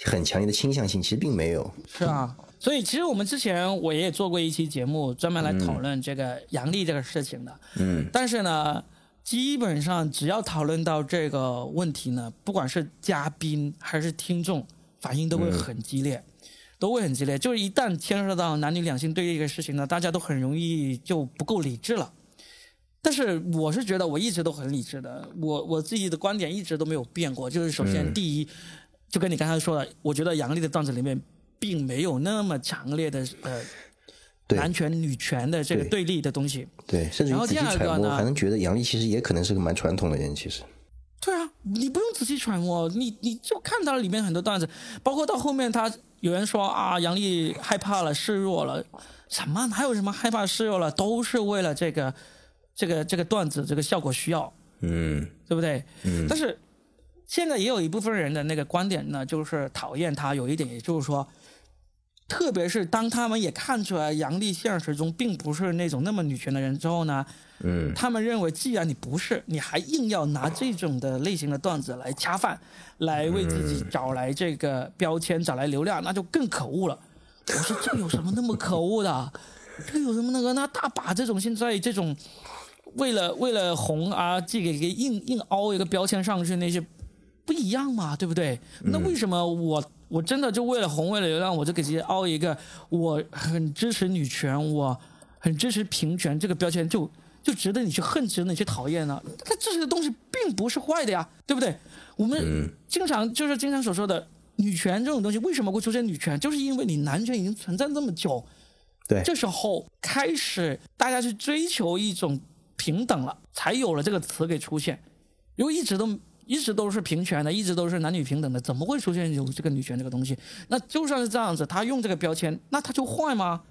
很强烈的倾向性，其实并没有。是啊，所以其实我们之前我也做过一期节目，专门来讨论这个阳历这个事情的。嗯，但是呢，基本上只要讨论到这个问题呢，不管是嘉宾还是听众，反应都会很激烈，都会很激烈。就是一旦牵涉到男女两性对立这个事情呢，大家都很容易就不够理智了。但是我是觉得我一直都很理智的，我我自己的观点一直都没有变过。就是首先第一，就跟你刚才说的，我觉得杨笠的段子里面并没有那么强烈的呃男权女权的这个对对立的东西。对，甚至于然后仔细第二个揣摩，呢还能觉得杨笠其实也可能是个蛮传统的人，其实。对啊，你不用仔细揣摩，你你就看到了里面很多段子，包括到后面他有人说啊，杨笠害怕了、示弱了，什么哪有什么害怕示弱了，都是为了这个这个这个段子这个效果需要，嗯对不对？嗯但是现在也有一部分人的那个观点呢，就是讨厌他，有一点也就是说，特别是当他们也看出来杨丽现实中并不是那种那么女权的人之后呢，嗯他们认为，既然你不是，你还硬要拿这种的类型的段子来恰饭，来为自己找来这个标签，找来流量，那就更可恶了。我说这有什么那么可恶的？这有什么那个？那大把这种现在这种为了为了红啊，这个给硬硬凹一个标签上去，那些不一样嘛，对不对？那为什么我我真的就为了红为了流量，我就给直接凹一个我很支持女权，我很支持平权这个标签就就值得你去恨，值得你去讨厌呢？它这些东西并不是坏的呀，对不对？我们经常就是经常所说的女权这种东西，为什么会出现女权？就是因为你男权已经存在这么久，对这时候开始大家去追求一种平等了，才有了这个词给出现。如果一直都一直都是平权的，一直都是男女平等的，怎么会出现有这个女权这个东西？那就算是这样子，他用这个标签，那他就坏吗？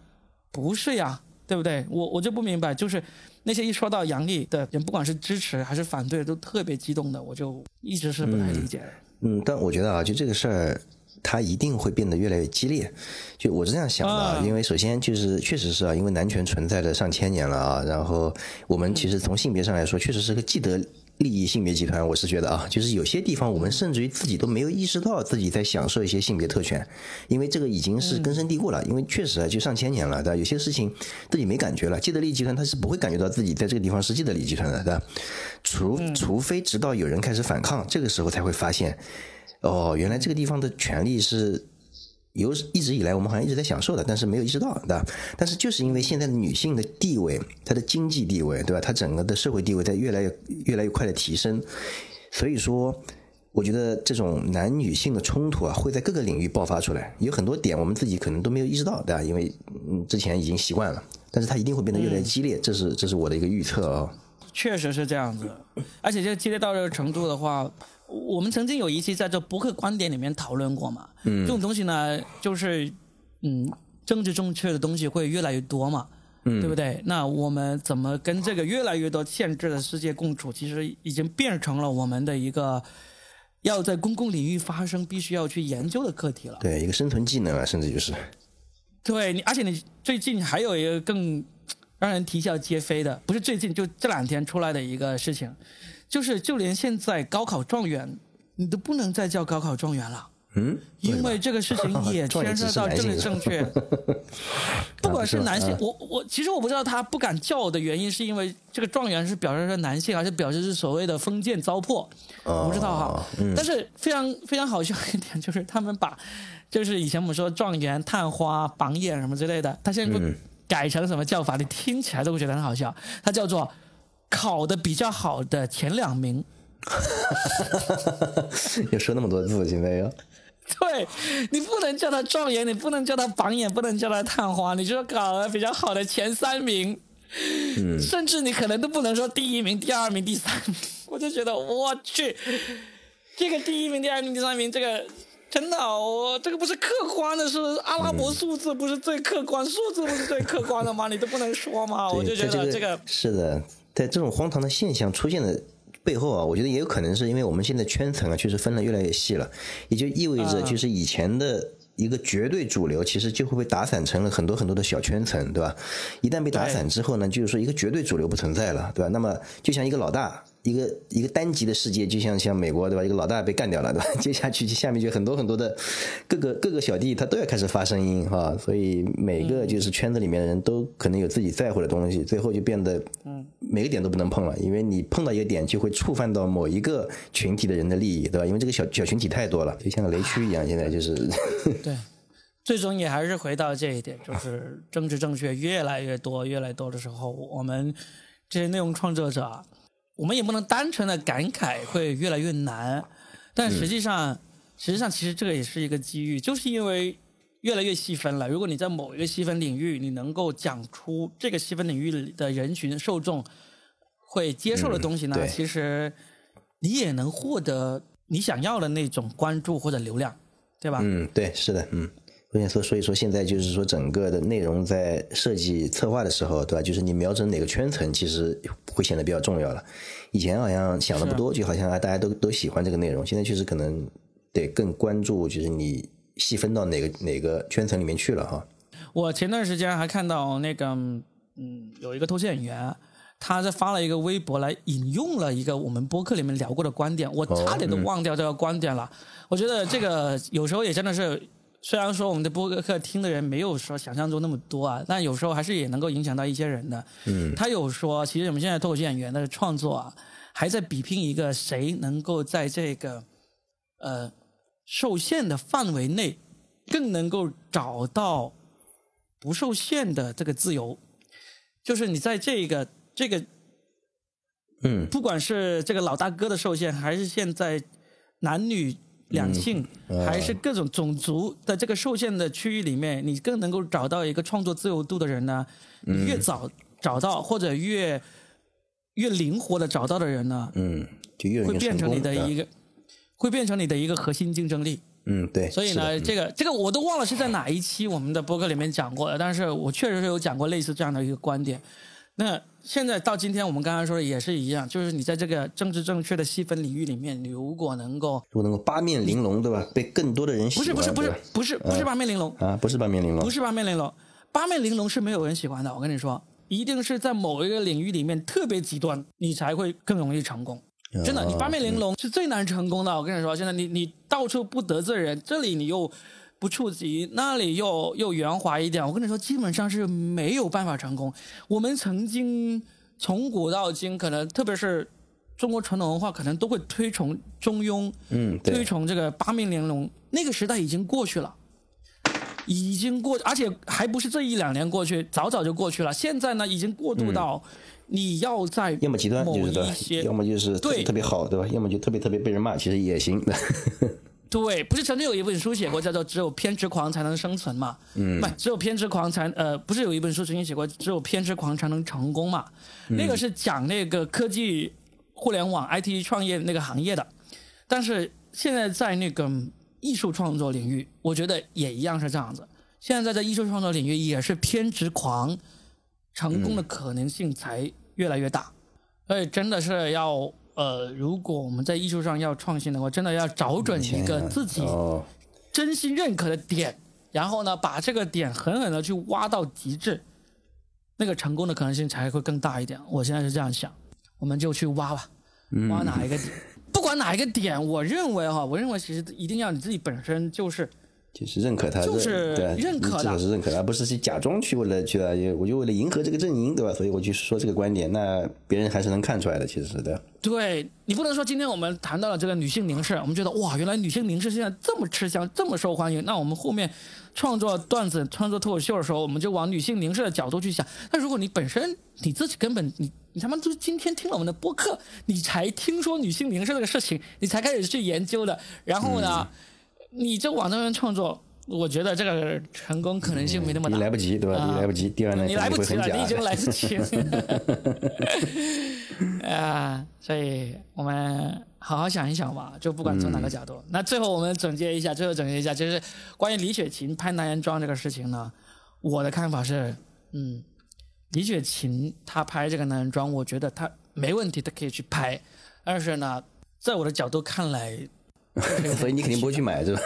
不是呀，对不对？我我就不明白，就是那些一说到杨笠的人，不管是支持还是反对，都特别激动的，我就一直是不太理解。嗯，但我觉得啊，就这个事儿，它一定会变得越来越激烈。就我是这样想的因为首先就是确实是啊，因为男权存在了上千年了啊，然后我们其实从性别上来说，确实是个既得利益性别集团。我是觉得啊，就是有些地方我们甚至于自己都没有意识到自己在享受一些性别特权，因为这个已经是根深蒂固了。因为确实啊，就上千年了，对吧？有些事情自己没感觉了，既得利益集团他是不会感觉到自己在这个地方是既得利益集团的，对吧？除除非直到有人开始反抗，这个时候才会发现。哦，原来这个地方的权利是有一直以来我们好像一直在享受的，但是没有意识到，对吧？但是就是因为现在的女性的地位，她的经济地位，对吧？她整个的社会地位在越来越越来越快的提升，所以说，我觉得这种男女性的冲突啊，会在各个领域爆发出来。有很多点我们自己可能都没有意识到，对吧？因为嗯之前已经习惯了，但是它一定会变得越来越激烈，这是这是我的一个预测啊、确实是这样子，而且这激烈到这个程度的话，我们曾经有一期在这博客观点里面讨论过嘛。嗯，这种东西呢，就是嗯，政治正确的东西会越来越多嘛。嗯，对不对？那我们怎么跟这个越来越多限制的世界共处？其实已经变成了我们的一个要在公共领域发生、必须要去研究的课题了。对，一个生存技能啊，甚至就是。对你，而且你最近还有一个更让人啼笑皆非的，不是最近，就这两天出来的一个事情，就是就连现在高考状元，你都不能再叫高考状元了。嗯，因为这个事情也 <laughs> 牵涉到政治正确，<laughs> 不管是男性，啊我我其实我不知道他不敢叫我的原因，是因为这个状元是表示是男性，还是表示是所谓的封建糟粕，我不知道哈。但是非常非常好笑一点就是他们把，就是以前我们说状元、探花、榜眼什么之类的，他现在不改成什么叫法？你听起来都会觉得很好笑，他叫做考的比较好的前两名。<laughs> 要说那么多字，现在要。对你不能叫他状元，你不能叫他榜眼，不能叫他探花，你就考了比较好的前三名，嗯，甚至你可能都不能说第一名、第二名、第三名。我就觉得我去，这个第一名、第二名、第三名，这个真的我这个不是客观的，是阿拉伯数字不是最客观，数字不是最客观的吗？你都不能说吗？我就觉对得这个是的，在这种荒唐的现象出现的背后啊，我觉得也有可能是因为我们现在圈层啊，确实分的越来越细了，也就意味着啊就是以前的。一个绝对主流，其实就会被打散成了很多很多的小圈层，对吧？一旦被打散之后呢，就是说一个绝对主流不存在了，对吧？那么就像一个老大，一个一个单极的世界，就像像美国对吧？一个老大被干掉了对吧？<laughs> 接下去下面就很多很多的各个各个小弟他都要开始发声音哈，所以每个就是圈子里面的人都可能有自己在乎的东西，最后就变得嗯每个点都不能碰了，因为你碰到一个点就会触犯到某一个群体的人的利益对吧？因为这个小小群体太多了，就像个雷区一样，现在就是 <laughs> 对。最终也还是回到这一点，就是政治正确越来越多、越来越多的时候，我们这些内容创作者，我们也不能单纯的感慨会越来越难，但实际上，实际上其实这个也是一个机遇，就是因为越来越细分了。如果你在某一个细分领域，你能够讲出这个细分领域的人群受众会接受的东西呢，其实你也能获得你想要的那种关注或者流量，对吧？嗯，对，是的，嗯。所以说，所以说现在就是说，整个的内容在设计策划的时候，对吧？就是你瞄准哪个圈层，其实会显得比较重要了。以前好像想的不多，就好像啊，大家都都喜欢这个内容。现在确实可能得更关注，就是你细分到哪个哪个圈层里面去了哈。我前段时间还看到那个，嗯，有一个脱线演员，他在发了一个微博来引用了一个我们播客里面聊过的观点，我差点都忘掉这个观点了。我觉得这个有时候也真的是。虽然说我们的播客听的人没有说想象中那么多啊，但有时候还是也能够影响到一些人的。嗯，他有说，其实我们现在脱口秀演员的创作啊，还在比拼一个谁能够在这个呃受限的范围内，更能够找到不受限的这个自由。就是你在这个这个，嗯，不管是这个老大哥的受限，还是现在男女。两性还是各种种族的这个受限的区域里面，你更能够找到一个创作自由度的人呢？越早找到或者越越灵活的找到的人呢？嗯，就越会变成你的一个，会变成你的一个核心竞争力。嗯，对。所以呢，这个这个我都忘了是在哪一期我们的博客里面讲过的，但是我确实是有讲过类似这样的一个观点。那现在到今天，我们刚刚说的也是一样，就是你在这个政治正确的细分领域里面，你如果能够，如果能够八面玲珑，对吧？被更多的人喜欢，不是不是不是不是不是八面玲珑啊，不是八面玲珑，不是八面玲珑，八面玲珑是没有人喜欢的。我跟你说，一定是在某一个领域里面特别极端，你才会更容易成功。真的，你八面玲珑是最难成功的。我跟你说，现在你你到处不得罪人，这里你又。不触及那里又又圆滑一点，我跟你说，基本上是没有办法成功。我们曾经从古到今，可能特别是中国传统文化，可能都会推崇中庸，嗯，推崇这个八面玲珑。那个时代已经过去了，已经过，而且还不是这一两年过去，早早就过去了。现在呢，已经过渡到你要在要么极端就是要么就是对特别好，对吧？要么就特别特别被人骂，其实也行。对，不是曾经有一本书写过，叫做“只有偏执狂才能生存”嘛？嗯，不，只有偏执狂才呃，不是有一本书曾经写过“只有偏执狂才能成功”嘛？那个是讲那个科技、互联网、IT 创业那个行业的。但是现在在那个艺术创作领域，我觉得也一样是这样子。现在在艺术创作领域，也是偏执狂成功的可能性才越来越大。所以真的是要。呃，如果我们在艺术上要创新的话，真的要找准一个自己真心认可的点，然后呢，把这个点狠狠的去挖到极致，那个成功的可能性才会更大一点。我现在是这样想，我们就去挖吧，挖哪一个点，不管哪一个点，我认为哈，我认为其实一定要你自己本身就是。就是认可他，就是认可至少是认可，而不是去假装去为了去啊，我就为了迎合这个阵营，对吧？所以我去说这个观点，那别人还是能看出来的，其实是的。对你不能说今天我们谈到了这个女性凝视，我们觉得哇，原来女性凝视现在这么吃香，这么受欢迎，那我们后面创作段子、创作脱口秀的时候，我们就往女性凝视的角度去想。那如果你本身你自己根本你你他妈就是今天听了我们的播客，你才听说女性凝视这个事情，你才开始去研究的，然后呢？你这网站上创作，我觉得这个成功可能性没那么大。你来不及，对吧？你来不及。第二呢，你来不及了，你已经来不及了。<laughs> 啊，所以我们好好想一想吧，就不管从哪个角度。那最后我们总结一下，最后总结一下，就是关于李雪琴拍男人装这个事情呢，我的看法是，嗯，李雪琴她拍这个男人装，我觉得她没问题，她可以去拍。但是呢，在我的角度看来。<laughs> 所以你肯定不会去买，是吧？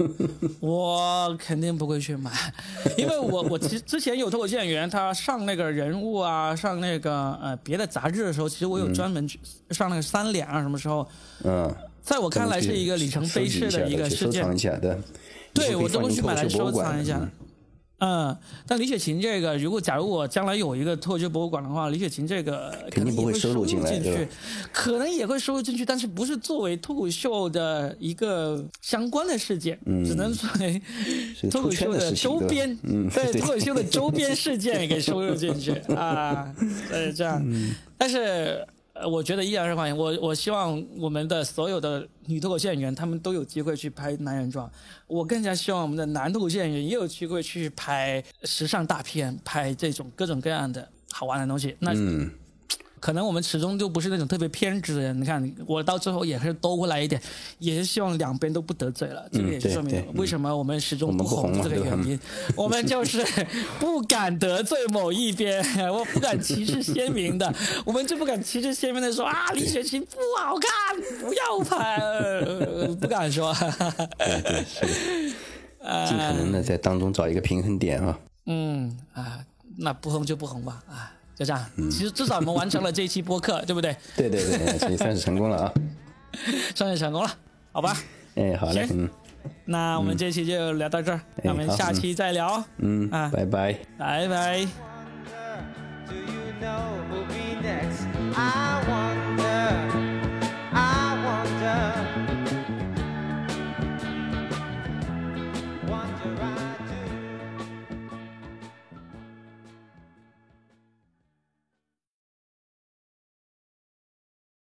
<laughs> 我肯定不会去买，因为我我其实之前有脱口秀演员，他上那个人物啊，上那个呃别的杂志的时候，其实我有专门去上那个三联啊，什么时候？嗯，在我看来是一个里程碑式的一个事件，对，对我都会去买来收藏一下。嗯，但李雪琴这个，如果假如我将来有一个脱口秀博物馆的话，李雪琴这个肯定不会收入进去，可能也会收入进去，但是不是作为脱口秀的一个相关的事件，只能作为脱口秀的周边，<laughs> 对脱口秀的周边事件给收入进去啊，呃，这样，但是。我觉得依然是欢迎，我我希望我们的所有的女脱口秀演员，她们都有机会去拍男人装。我更加希望我们的男脱口秀演员也有机会去拍时尚大片，拍这种各种各样的好玩的东西。那。可能我们始终就不是那种特别偏执的人。你看，我到最后也是兜过来一点，也是希望两边都不得罪了。这个也是说明为什么我们始终不红这个原因。<laughs> 我们就是 <laughs> 不敢得罪某一边，<laughs> 我不敢旗帜鲜明的，我们就不敢旗帜鲜明的说啊，李雪琴不好看，不要拍，不敢说。对对是的，尽可能的在当中找一个平衡点啊。嗯啊，那不红就不红吧啊。就这样，其实至少我们完成了这一期播客，对不对？对 <laughs> 对对，也算是成功了啊，<laughs> 算是成功了，好吧？<laughs> 哎，好嘞，嗯，那我们这期就聊到这儿，那我们下期再聊，嗯。啊，拜拜，拜拜。